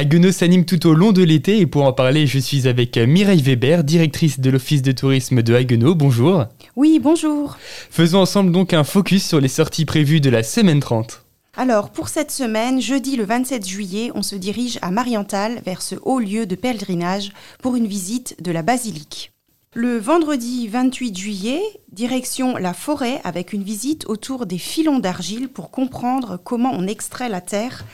Haguenau s'anime tout au long de l'été et pour en parler, je suis avec Mireille Weber, directrice de l'Office de tourisme de Haguenau. Bonjour. Oui, bonjour. Faisons ensemble donc un focus sur les sorties prévues de la semaine 30. Alors, pour cette semaine, jeudi le 27 juillet, on se dirige à Marienthal vers ce haut lieu de pèlerinage pour une visite de la basilique. Le vendredi 28 juillet, direction la forêt avec une visite autour des filons d'argile pour comprendre comment on extrait la terre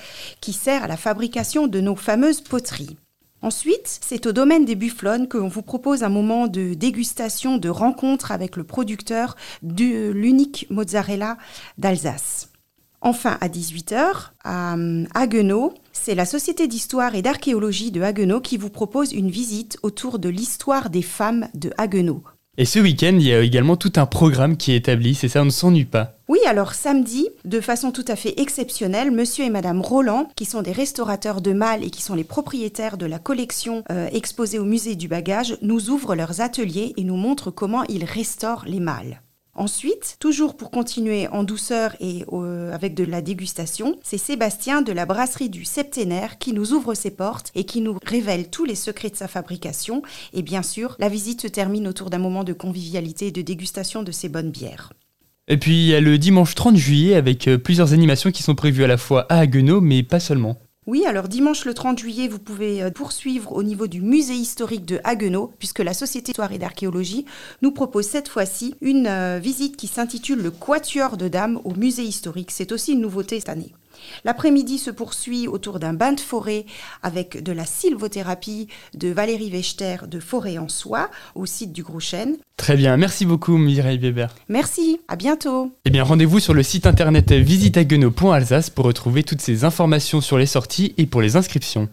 qui sert à la fabrication de nos fameuses poteries. Ensuite, c'est au domaine des bufflonnes que l'on vous propose un moment de dégustation, de rencontre avec le producteur de l'unique mozzarella d'Alsace. Enfin, à 18h, à Haguenau, c'est la Société d'histoire et d'archéologie de Haguenau qui vous propose une visite autour de l'histoire des femmes de Haguenau. Et ce week-end, il y a également tout un programme qui est établi, c'est ça, on ne s'ennuie pas. Oui, alors samedi, de façon tout à fait exceptionnelle, monsieur et madame Roland, qui sont des restaurateurs de mâles et qui sont les propriétaires de la collection euh, exposée au musée du bagage, nous ouvrent leurs ateliers et nous montrent comment ils restaurent les mâles. Ensuite, toujours pour continuer en douceur et avec de la dégustation, c'est Sébastien de la brasserie du Septénaire qui nous ouvre ses portes et qui nous révèle tous les secrets de sa fabrication. Et bien sûr, la visite se termine autour d'un moment de convivialité et de dégustation de ces bonnes bières. Et puis il y a le dimanche 30 juillet avec euh, plusieurs animations qui sont prévues à la fois à Haguenau mais pas seulement. Oui, alors dimanche le 30 juillet, vous pouvez euh, poursuivre au niveau du musée historique de Haguenau, puisque la Société d'histoire et d'archéologie nous propose cette fois-ci une euh, visite qui s'intitule Le Quatuor de Dames au musée historique. C'est aussi une nouveauté cette année. L'après-midi se poursuit autour d'un bain de forêt avec de la sylvothérapie de Valérie Wechter de Forêt en Soie au site du Gros Chêne. Très bien, merci beaucoup Mireille Weber. Merci, à bientôt. Eh bien, rendez-vous sur le site internet visiteaguenau.alsace pour retrouver toutes ces informations sur les sorties et pour les inscriptions.